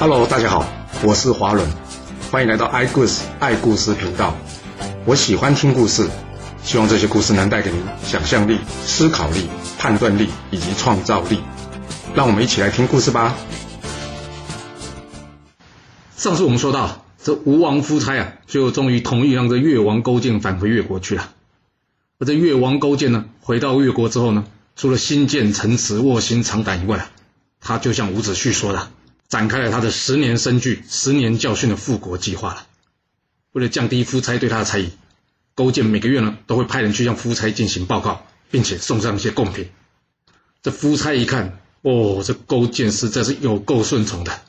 Hello，大家好，我是华伦，欢迎来到爱故事爱故事频道。我喜欢听故事，希望这些故事能带给您想象力、思考力、判断力以及创造力。让我们一起来听故事吧。上次我们说到，这吴王夫差啊，最后终于同意让这越王勾践返回越国去了。而这越王勾践呢，回到越国之后呢，除了心建城池、卧薪尝胆以外，他就像伍子胥说的。展开了他的十年生聚、十年教训的复国计划了。为了降低夫差对他的猜疑，勾践每个月呢都会派人去向夫差进行报告，并且送上一些贡品。这夫差一看，哦，这勾践实在是有够顺从的。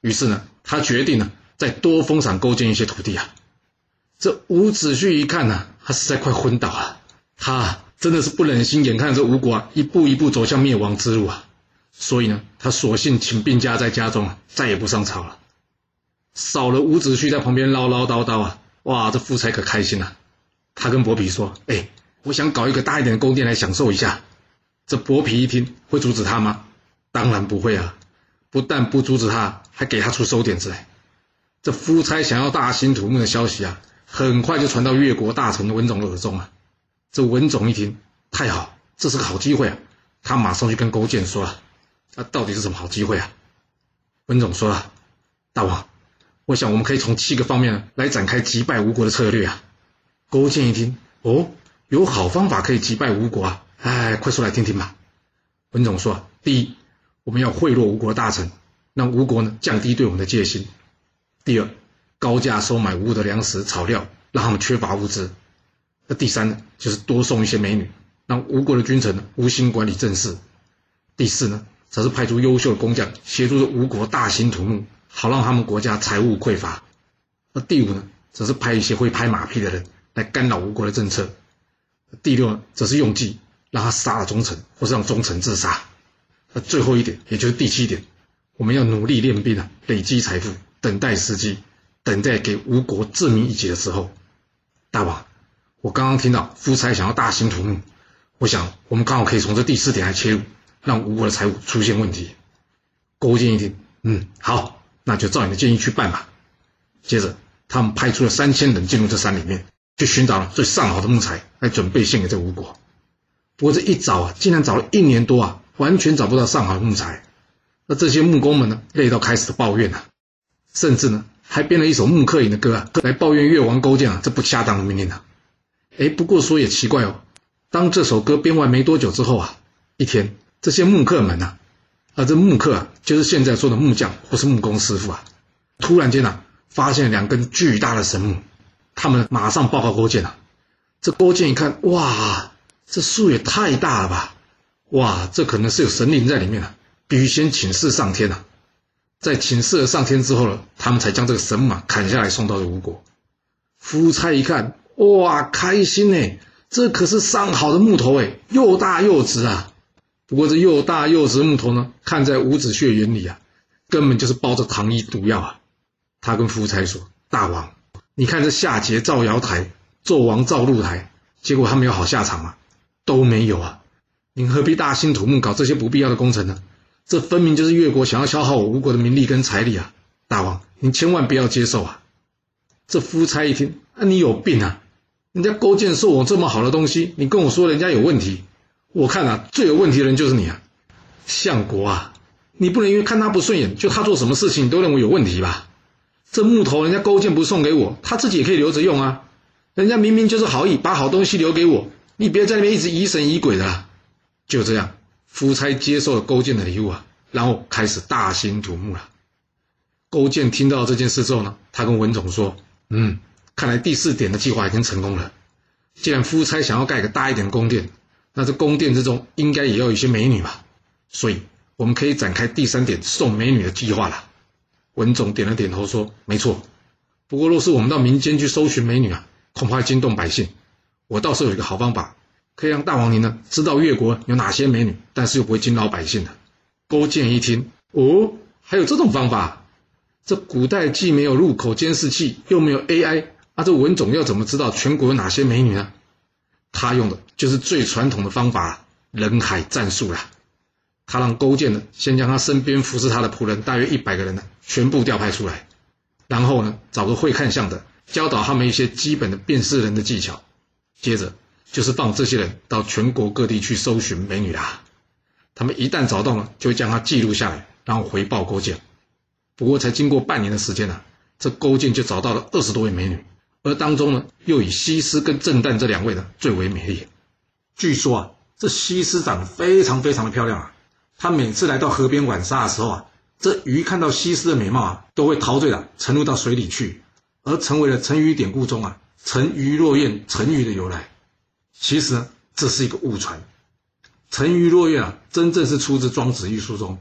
于是呢，他决定呢再多封赏勾践一些土地啊。这伍子胥一看呢，他实在快昏倒了。他真的是不忍心眼看着吴国啊一步一步走向灭亡之路啊。所以呢，他索性请病假在家中啊，再也不上朝了。少了伍子胥在旁边唠唠叨叨啊，哇，这夫差可开心了。他跟伯嚭说：“哎，我想搞一个大一点的宫殿来享受一下。”这伯嚭一听，会阻止他吗？当然不会啊！不但不阻止他，还给他出馊点子来。这夫差想要大兴土木的消息啊，很快就传到越国大臣文种的耳中啊。这文种一听，太好，这是个好机会啊！他马上去跟勾践说了。那到底是什么好机会啊？文总说了，大王，我想我们可以从七个方面来展开击败吴国的策略啊。勾践一听，哦，有好方法可以击败吴国啊！哎，快说来听听吧。文总说，第一，我们要贿赂吴国大臣，让吴国呢降低对我们的戒心；第二，高价收买吴的粮食草料，让他们缺乏物资；那第三呢，就是多送一些美女，让吴国的君臣呢无心管理政事；第四呢。则是派出优秀的工匠协助吴国大兴土木，好让他们国家财务匮乏。那第五呢，则是派一些会拍马屁的人来干扰吴国的政策。第六呢，则是用计让他杀了忠臣，或是让忠臣自杀。那最后一点，也就是第七点，我们要努力练兵啊，累积财富，等待时机，等待给吴国致命一击的时候。大王，我刚刚听到夫差想要大兴土木，我想我们刚好可以从这第四点来切入。让吴国的财务出现问题。勾践一听，嗯，好，那就照你的建议去办吧。接着，他们派出了三千人进入这山里面，去寻找了最上好的木材，来准备献给这吴国。不过这一找啊，竟然找了一年多啊，完全找不到上好的木材。那这些木工们呢，累到开始抱怨啊，甚至呢，还编了一首木刻影的歌啊，来抱怨越王勾践啊这不恰当的命令啊。哎，不过说也奇怪哦，当这首歌编完没多久之后啊，一天。这些木刻们呐，啊，这木刻啊，就是现在说的木匠或是木工师傅啊，突然间呐，发现两根巨大的神木，他们马上报告勾践啊。这勾践一看，哇，这树也太大了吧，哇，这可能是有神灵在里面啊，必须先请示上天呐。在请示了上天之后呢，他们才将这个神木砍下来送到了吴国。夫差一看，哇，开心呢，这可是上好的木头哎，又大又直啊。不过这又大又直木头呢，看在伍子胥眼里啊，根本就是包着糖衣毒药啊。他跟夫差说：“大王，你看这夏桀造瑶台，纣王造露台，结果他们有好下场吗？都没有啊。您何必大兴土木搞这些不必要的工程呢？这分明就是越国想要消耗我吴国的名利跟财力啊！大王，您千万不要接受啊！”这夫差一听，啊，你有病啊！人家勾践送我这么好的东西，你跟我说人家有问题。我看啊，最有问题的人就是你啊，相国啊，你不能因为看他不顺眼，就他做什么事情你都认为有问题吧？这木头人家勾践不送给我，他自己也可以留着用啊。人家明明就是好意，把好东西留给我，你别在那边一直疑神疑鬼的。就这样，夫差接受了勾践的礼物啊，然后开始大兴土木了。勾践听到这件事之后呢，他跟文种说：“嗯，看来第四点的计划已经成功了。既然夫差想要盖个大一点的宫殿。”那这宫殿之中应该也要有一些美女吧，所以我们可以展开第三点送美女的计划了。文总点了点头说：“没错。不过若是我们到民间去搜寻美女啊，恐怕惊动百姓。我倒是有一个好方法，可以让大王您呢知道越国有哪些美女，但是又不会惊扰百姓的。”勾践一听，哦，还有这种方法？这古代既没有入口监视器，又没有 AI，啊，这文总要怎么知道全国有哪些美女呢？他用的就是最传统的方法——人海战术啦。他让勾践呢，先将他身边服侍他的仆人大约一百个人呢，全部调派出来，然后呢，找个会看相的，教导他们一些基本的辨识人的技巧，接着就是放这些人到全国各地去搜寻美女啦。他们一旦找到了，就会将它记录下来，然后回报勾践。不过才经过半年的时间呢，这勾践就找到了二十多位美女，而当中呢，又以西施跟郑旦这两位呢最为美丽。据说啊，这西施长得非常非常的漂亮啊，她每次来到河边玩沙的时候啊，这鱼看到西施的美貌啊，都会陶醉的沉入到水里去，而成为了成语典故中啊“沉鱼落雁”成语的由来。其实，这是一个误传。沉鱼落雁啊，真正是出自《庄子》一书中，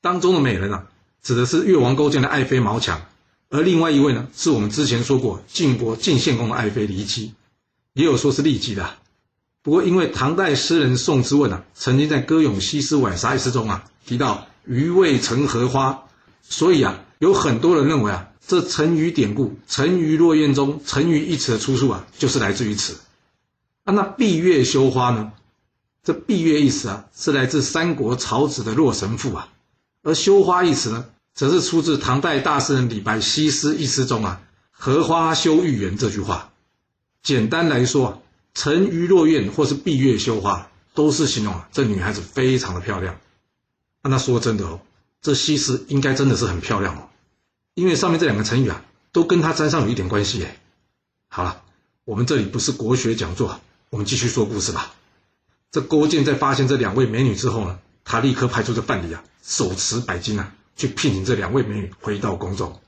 当中的美人啊，指的是越王勾践的爱妃毛强，而另外一位呢，是我们之前说过晋国晋献公的爱妃骊姬，也有说是骊姬的。不过因为唐代诗人宋之问啊，曾经在歌咏西施浣纱一诗中啊，提到鱼未成荷花，所以啊，有很多人认为啊，这沉鱼典故“沉鱼落雁”中“沉鱼”一词的出处啊，就是来自于此。啊，那闭月羞花呢？这闭月一词啊，是来自三国曹植的《洛神赋》啊，而羞花一词呢，则是出自唐代大诗人李白《西施》一诗中啊，“荷花羞玉颜”这句话。简单来说啊，沉鱼落雁或是闭月羞花，都是形容这女孩子非常的漂亮。那说真的哦，这西施应该真的是很漂亮哦，因为上面这两个成语啊，都跟她沾上有一点关系哎。好了，我们这里不是国学讲座，我们继续说故事吧。这勾践在发现这两位美女之后呢，他立刻派出这范蠡啊，手持百金啊，去聘请这两位美女回到宫中。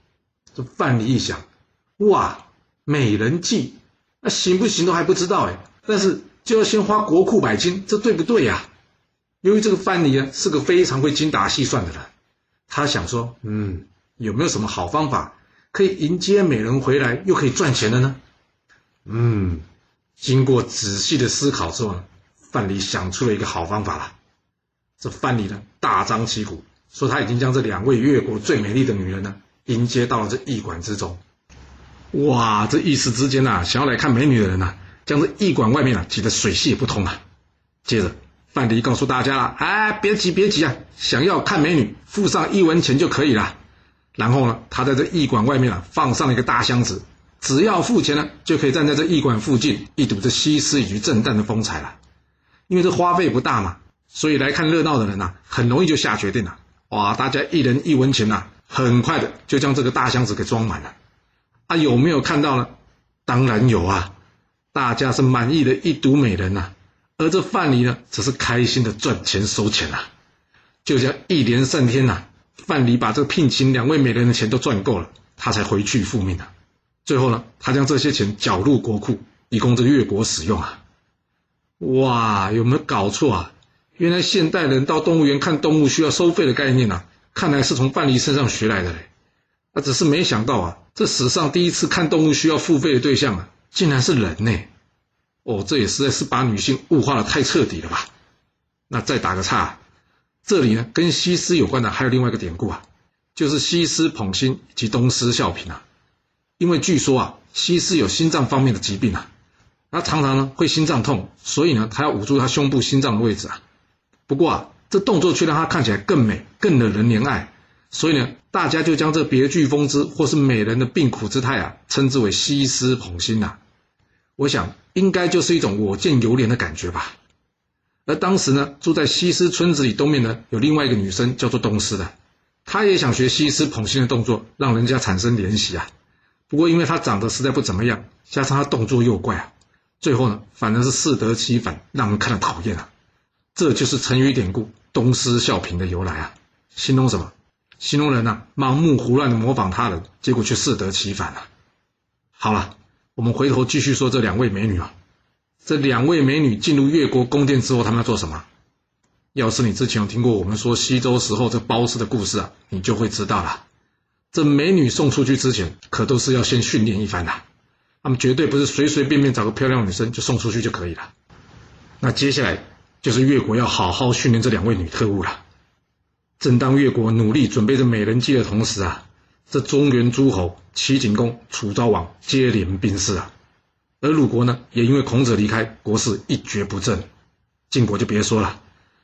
这范蠡一想，哇，美人计，那行不行都还不知道哎，但是就要先花国库百金，这对不对呀？由于这个范蠡啊是个非常会精打细算的人，他想说，嗯，有没有什么好方法可以迎接美人回来又可以赚钱的呢？嗯，经过仔细的思考之后呢。范蠡想出了一个好方法了。这范蠡呢，大张旗鼓说他已经将这两位越国最美丽的女人呢，迎接到了这驿馆之中。哇，这一时之间呐，想要来看美女的人呐，将这驿馆外面啊挤得水泄不通啊。接着，范蠡告诉大家了：“哎，别急，别急啊，想要看美女，付上一文钱就可以了。”然后呢，他在这驿馆外面啊，放上了一个大箱子，只要付钱呢，就可以站在这驿馆附近一睹这西施以及正旦的风采了。因为这花费不大嘛，所以来看热闹的人呐，很容易就下决定了。哇，大家一人一文钱呐，很快的就将这个大箱子给装满了。啊，有没有看到呢？当然有啊，大家是满意的一睹美人呐，而这范蠡呢，则是开心的赚钱收钱啊。就这样一连三天呐，范蠡把这聘请两位美人的钱都赚够了，他才回去复命啊。最后呢，他将这些钱缴入国库，以供这越国使用啊。哇，有没有搞错啊？原来现代人到动物园看动物需要收费的概念啊，看来是从范蠡身上学来的嘞。啊，只是没想到啊，这史上第一次看动物需要付费的对象啊，竟然是人呢。哦，这也实在是把女性物化的太彻底了吧？那再打个岔，这里呢跟西施有关的还有另外一个典故啊，就是西施捧心以及东施效颦啊。因为据说啊，西施有心脏方面的疾病啊。她常常呢会心脏痛，所以呢她要捂住她胸部心脏的位置啊。不过啊，这动作却让她看起来更美、更惹人怜爱，所以呢大家就将这别具风姿或是美人的病苦之态啊，称之为西施捧心呐。我想应该就是一种我见犹怜的感觉吧。而当时呢住在西施村子里东面呢有另外一个女生叫做东施的，她也想学西施捧心的动作，让人家产生怜惜啊。不过因为她长得实在不怎么样，加上她动作又怪啊。最后呢，反而是适得其反，让人看了讨厌啊！这就是成语典故“东施效颦”的由来啊！形容什么？形容人呐，盲目胡乱的模仿他人，结果却适得其反了。好了，我们回头继续说这两位美女啊。这两位美女进入越国宫殿之后，他们要做什么？要是你之前有听过我们说西周时候这褒姒的故事啊，你就会知道了。这美女送出去之前，可都是要先训练一番的。他们绝对不是随随便便找个漂亮女生就送出去就可以了。那接下来就是越国要好好训练这两位女特务了。正当越国努力准备着美人计的同时啊，这中原诸侯齐景公、楚昭王接连病逝啊，而鲁国呢，也因为孔子离开，国势一蹶不振。晋国就别说了，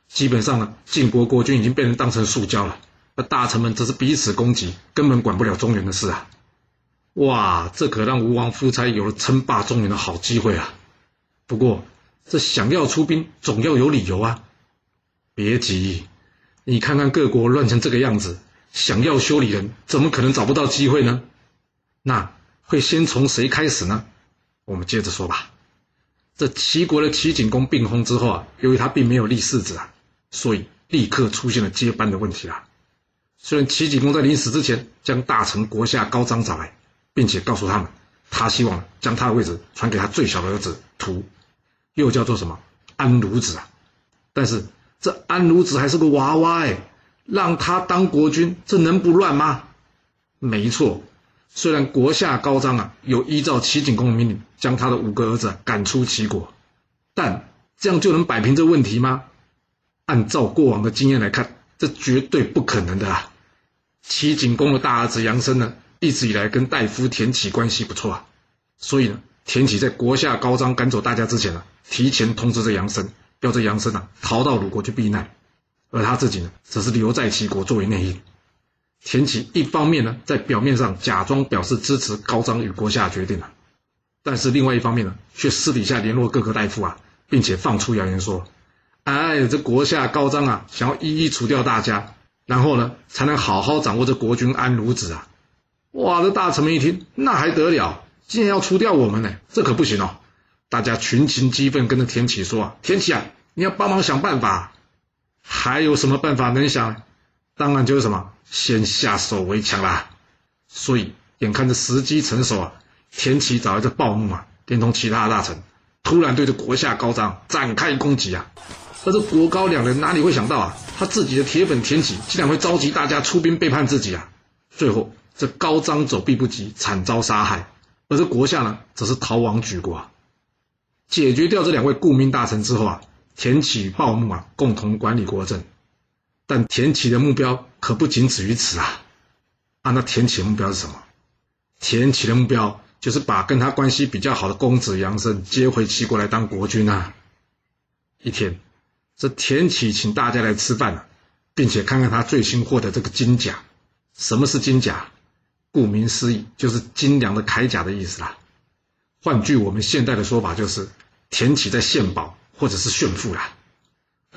基本上呢，晋国国君已经被人当成塑胶了，那大臣们则是彼此攻击，根本管不了中原的事啊！哇，这可让吴王夫差有了称霸中原的好机会啊！不过，这想要出兵，总要有理由啊！别急，你看看各国乱成这个样子，想要修理人，怎么可能找不到机会呢？那会先从谁开始呢？我们接着说吧。这齐国的齐景公病薨之后啊，由于他并没有立世子啊，所以立刻出现了接班的问题啊。虽然齐景公在临死之前将大臣国下高张找来，并且告诉他们，他希望将他的位置传给他最小的儿子屠，又叫做什么安鲁子啊。但是这安鲁子还是个娃娃哎，让他当国君，这能不乱吗？没错。虽然国下高张啊，有依照齐景公的命令将他的五个儿子赶出齐国，但这样就能摆平这问题吗？按照过往的经验来看，这绝对不可能的啊！齐景公的大儿子杨森呢，一直以来跟大夫田启关系不错啊，所以呢，田启在国下高张赶走大家之前呢，提前通知这杨森，要这杨森啊逃到鲁国去避难，而他自己呢，则是留在齐国作为内应。田启一方面呢，在表面上假装表示支持高张与国下决定了，但是另外一方面呢，却私底下联络各个大夫啊，并且放出谣言说：“哎，这国下高张啊，想要一一除掉大家，然后呢，才能好好掌握这国君安鲁子啊！”哇，这大臣们一听，那还得了？竟然要除掉我们呢？这可不行哦！大家群情激愤，跟着田启说：“啊，田启啊，你要帮忙想办法。还有什么办法能想？当然就是什么。”先下手为强啦，所以眼看着时机成熟啊，田启找来这鲍牧啊，连同其他大臣，突然对着国下高张展开攻击啊。而这国高两人哪里会想到啊，他自己的铁粉田启竟然会召集大家出兵背叛自己啊！最后这高张走避不及，惨遭杀害，而这国下呢，则是逃亡举国。解决掉这两位顾命大臣之后啊，田启、鲍牧啊，共同管理国政。但田启的目标可不仅止于此啊！啊，那田启的目标是什么？田启的目标就是把跟他关系比较好的公子杨慎接回齐国来当国君啊！一天，这田启请大家来吃饭了，并且看看他最新获得这个金甲。什么是金甲？顾名思义，就是精良的铠甲的意思啦。换句我们现代的说法，就是田启在献宝或者是炫富啦。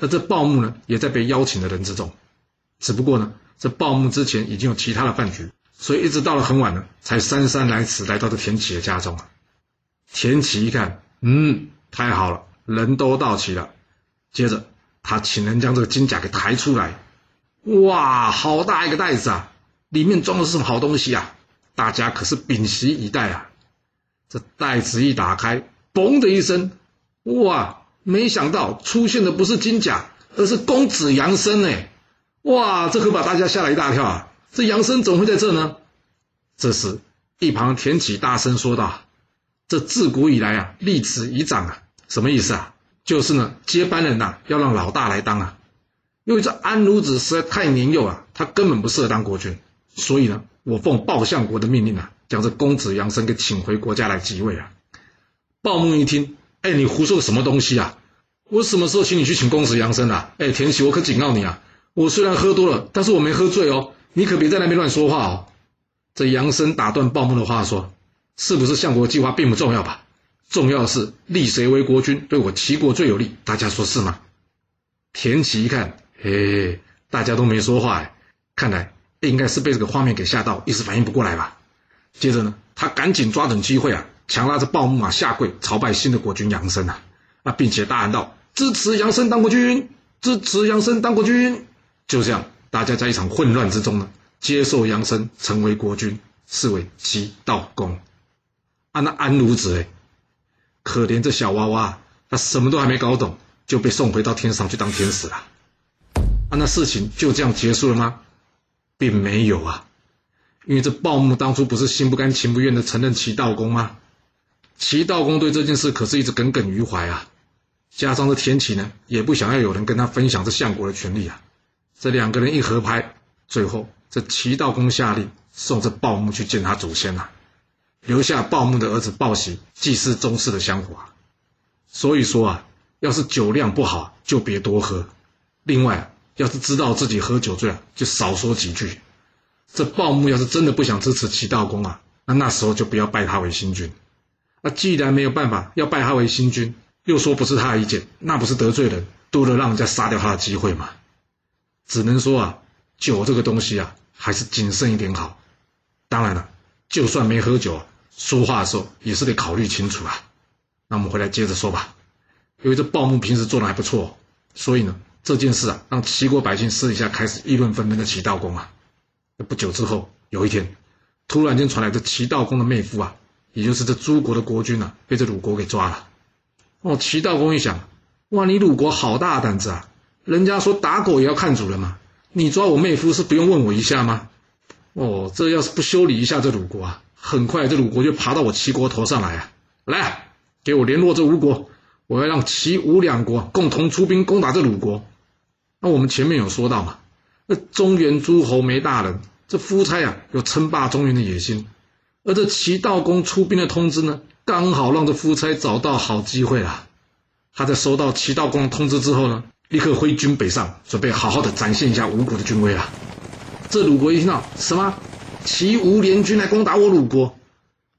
而这鲍木呢，也在被邀请的人之中，只不过呢，这鲍木之前已经有其他的饭局，所以一直到了很晚呢，才姗姗来迟来到这田启的家中啊。田启一看，嗯，太好了，人都到齐了。接着他请人将这个金甲给抬出来，哇，好大一个袋子啊，里面装的是什么好东西啊？大家可是屏息以待啊。这袋子一打开，嘣的一声，哇！没想到出现的不是金甲，而是公子杨生哎！哇，这可把大家吓了一大跳啊！这杨生怎么会在这呢？这时，一旁田启大声说道：“这自古以来啊，立子以长啊，什么意思啊？就是呢，接班人呐，要让老大来当啊。因为这安鲁子实在太年幼啊，他根本不适合当国君，所以呢，我奉鲍相国的命令啊，将这公子杨生给请回国家来即位啊。”鲍牧一听。哎，你胡说什么东西啊？我什么时候请你去请公子杨生啊？哎，田启，我可警告你啊！我虽然喝多了，但是我没喝醉哦。你可别在那边乱说话哦。这杨生打断鲍木的话说：“是不是相国计划并不重要吧？重要的是立谁为国君，对我齐国最有利。大家说是吗？”田启一看，嘿，大家都没说话，哎，看来应该是被这个画面给吓到，一时反应不过来吧。接着呢，他赶紧抓准机会啊。强拉着暴木马下跪朝拜新的国君杨生啊啊，并且大喊道：“支持杨生当国君，支持杨生当国君。”就这样，大家在一场混乱之中呢，接受杨生成为国君，视为齐悼公。啊，那安鲁子哎，可怜这小娃娃，他什么都还没搞懂，就被送回到天上去当天使了。啊，那事情就这样结束了吗？并没有啊，因为这鲍木当初不是心不甘情不愿的承认齐悼公吗？齐悼公对这件事可是一直耿耿于怀啊，加上这田启呢，也不想要有人跟他分享这相国的权利啊。这两个人一合拍，最后这齐悼公下令送这鲍木去见他祖先呐，留下鲍木的儿子鲍喜祭祀宗室的香火。所以说啊，要是酒量不好，就别多喝；另外，要是知道自己喝酒醉啊，就少说几句。这鲍木要是真的不想支持齐道公啊，那那时候就不要拜他为新君。那既然没有办法要拜他为新君，又说不是他的意见，那不是得罪人，多了让人家杀掉他的机会吗？只能说啊，酒这个东西啊，还是谨慎一点好。当然了，就算没喝酒，说话的时候也是得考虑清楚啊。那我们回来接着说吧。因为这鲍木平时做的还不错，所以呢，这件事啊，让齐国百姓私底下开始议论纷纷的齐道公啊。不久之后，有一天，突然间传来这齐道公的妹夫啊，也就是这诸国的国君啊，被这鲁国给抓了。哦，齐道公一想，哇，你鲁国好大胆子啊！人家说打狗也要看主人嘛，你抓我妹夫是不用问我一下吗？哦，这要是不修理一下这鲁国啊，很快这鲁国就爬到我齐国头上来啊！来，给我联络这吴国，我要让齐吴两国共同出兵攻打这鲁国。那我们前面有说到嘛，那中原诸侯没大人，这夫差啊有称霸中原的野心，而这齐道公出兵的通知呢，刚好让这夫差找到好机会了。他在收到齐道公通知之后呢，立刻挥军北上，准备好好的展现一下吴国的军威啊。这鲁国一听到什么齐吴联军来攻打我鲁国，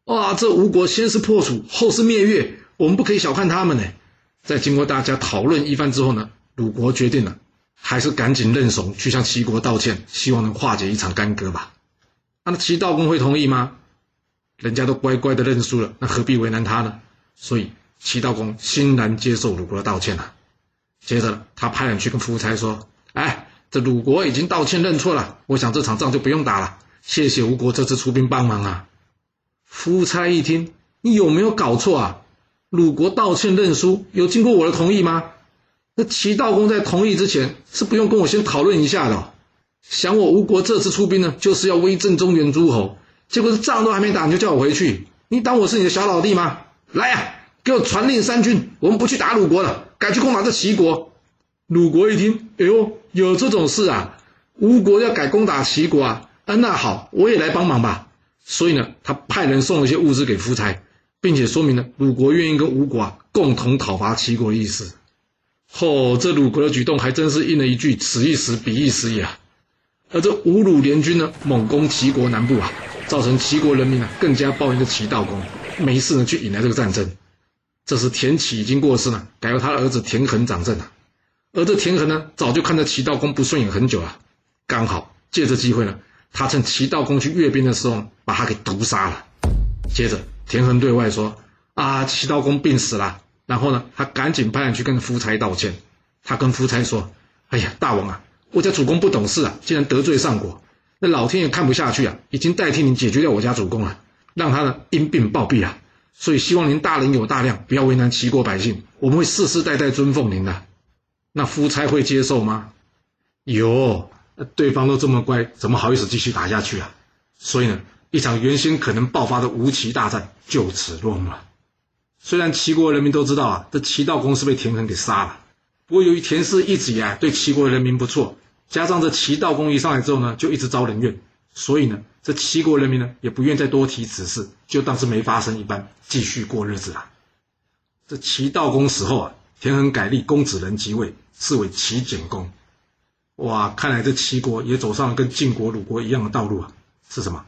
哇！这吴国先是破楚，后是灭越，我们不可以小看他们呢。在经过大家讨论一番之后呢，鲁国决定了，还是赶紧认怂，去向齐国道歉，希望能化解一场干戈吧。那齐悼公会同意吗？人家都乖乖的认输了，那何必为难他呢？所以齐悼公欣然接受鲁国的道歉了。接着他派人去跟夫差说：“哎。”这鲁国已经道歉认错了，我想这场仗就不用打了。谢谢吴国这次出兵帮忙啊！夫差一听，你有没有搞错啊？鲁国道歉认输，有经过我的同意吗？那齐道公在同意之前，是不用跟我先讨论一下的。想我吴国这次出兵呢，就是要威震中原诸侯，结果是仗都还没打，你就叫我回去，你当我是你的小老弟吗？来呀，给我传令三军，我们不去打鲁国了，改去攻打这齐国。鲁国一听，哎呦！有这种事啊？吴国要改攻打齐国啊？啊，那好，我也来帮忙吧。所以呢，他派人送了一些物资给夫差，并且说明了鲁国愿意跟吴国啊共同讨伐齐国的意思。嚯，这鲁国的举动还真是应了一句“此一时，彼一时”也啊。而这吴鲁联军呢，猛攻齐国南部啊，造成齐国人民啊更加抱怨这齐悼公，没事呢去引来这个战争。这时田启已经过世了，改由他儿子田横掌政了。而这田横呢，早就看着齐道公不顺眼很久了，刚好借着机会呢，他趁齐道公去阅兵的时候，把他给毒杀了。接着田横对外说：“啊，齐道公病死了。”然后呢，他赶紧派人去跟夫差道歉。他跟夫差说：“哎呀，大王啊，我家主公不懂事啊，竟然得罪上国，那老天爷看不下去啊，已经代替您解决掉我家主公了，让他呢因病暴毙啊。所以希望您大人有大量，不要为难齐国百姓，我们会世世代代尊奉您的。”那夫差会接受吗？有，对方都这么乖，怎么好意思继续打下去啊？所以呢，一场原先可能爆发的吴齐大战就此落幕了。虽然齐国人民都知道啊，这齐悼公是被田横给杀了，不过由于田氏一直以来对齐国人民不错，加上这齐悼公一上来之后呢，就一直招人怨，所以呢，这齐国人民呢也不愿再多提此事，就当是没发生一般，继续过日子了。这齐悼公死后啊。田横改立公子人即位，是为齐简公。哇，看来这齐国也走上了跟晋国、鲁国一样的道路啊！是什么？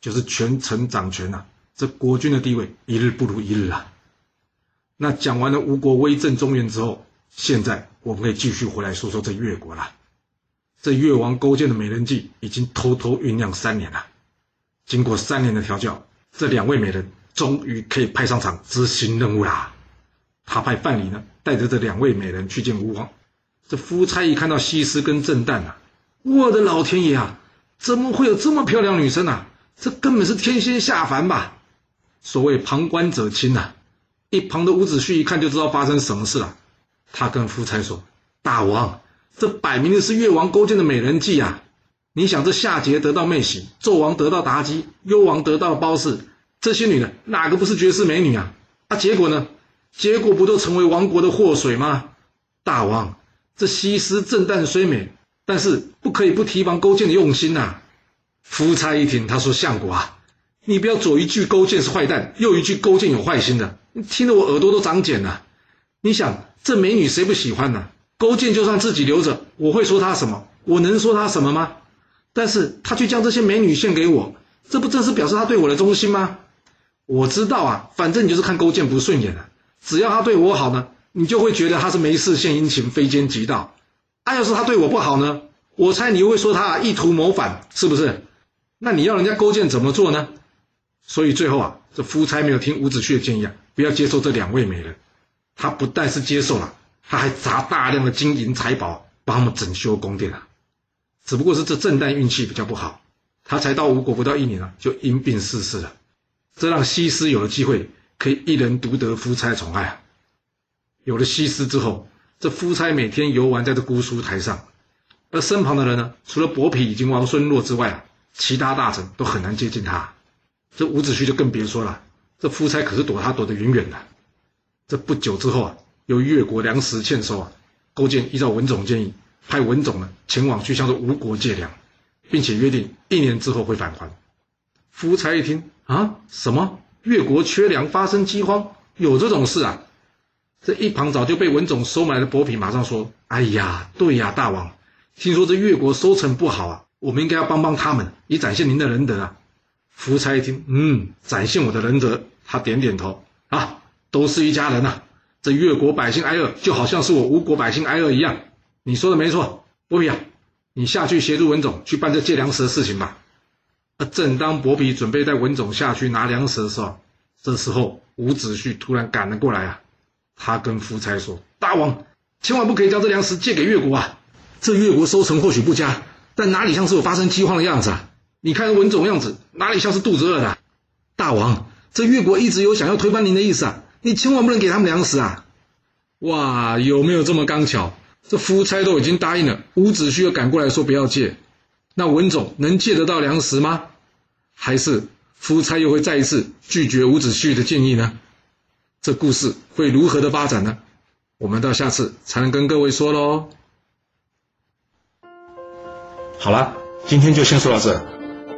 就是权臣掌权呐！这国君的地位一日不如一日啊！那讲完了吴国威震中原之后，现在我们可以继续回来说说这越国了。这越王勾践的美人计已经偷偷酝酿三年了，经过三年的调教，这两位美人终于可以派上场执行任务啦！他派范蠡呢，带着这两位美人去见吴王。这夫差一看到西施跟郑旦啊，我的老天爷啊，怎么会有这么漂亮女生啊？这根本是天仙下凡吧？所谓旁观者清呐，一旁的伍子胥一看就知道发生什么事了。他跟夫差说：“大王，这摆明的是越王勾践的美人计啊！你想，这夏桀得到妹喜，纣王得到妲己，幽王得到褒姒，这些女的哪个不是绝世美女啊？啊，结果呢？”结果不都成为亡国的祸水吗？大王，这西施正旦虽美，但是不可以不提防勾践的用心呐。夫差一听，他说：“相国啊，你不要左一句勾践是坏蛋，右一句勾践有坏心的，听得我耳朵都长茧了。你想，这美女谁不喜欢呢？勾践就算自己留着，我会说他什么？我能说他什么吗？但是他却将这些美女献给我，这不正是表示他对我的忠心吗？我知道啊，反正你就是看勾践不顺眼了。只要他对我好呢，你就会觉得他是没事献殷勤、非奸即盗。啊，要是他对我不好呢，我猜你又会说他意图谋反，是不是？那你要人家勾践怎么做呢？所以最后啊，这夫差没有听伍子胥的建议啊，不要接受这两位美人。他不但是接受了，他还砸大量的金银财宝帮他们整修宫殿啊。只不过是这郑旦运气比较不好，他才到吴国不到一年啊，就因病逝世了。这让西施有了机会，可以一人独得夫差宠爱啊。有了西施之后，这夫差每天游玩在这姑苏台上，而身旁的人呢，除了伯嚭以及王孙洛之外啊，其他大臣都很难接近他。这伍子胥就更别说了，这夫差可是躲他躲得远远的。这不久之后啊，由于越国粮食欠收啊，勾践依照文种建议，派文种呢前往去向这吴国借粮，并且约定一年之后会返还。夫差一听啊，什么越国缺粮发生饥荒，有这种事啊？这一旁早就被文种收买的伯嚭马上说：“哎呀，对呀，大王，听说这越国收成不好啊，我们应该要帮帮他们，以展现您的仁德啊。”夫差一听，嗯，展现我的仁德，他点点头啊。都是一家人呐，这越国百姓挨饿，就好像是我吴国百姓挨饿一样。你说的没错，伯嚭啊，你下去协助文种去办这借粮食的事情吧。而正当伯嚭准备带文种下去拿粮食的时候，这时候伍子胥突然赶了过来啊。他跟夫差说：“大王，千万不可以将这粮食借给越国啊！这越国收成或许不佳，但哪里像是有发生饥荒的样子啊？你看文总样子，哪里像是肚子饿的？大王，这越国一直有想要推翻您的意思啊！”你千万不能给他们粮食啊！哇，有没有这么刚巧？这夫差都已经答应了，伍子胥又赶过来说不要借，那文总能借得到粮食吗？还是夫差又会再一次拒绝伍子胥的建议呢？这故事会如何的发展呢？我们到下次才能跟各位说喽。好了，今天就先说到这。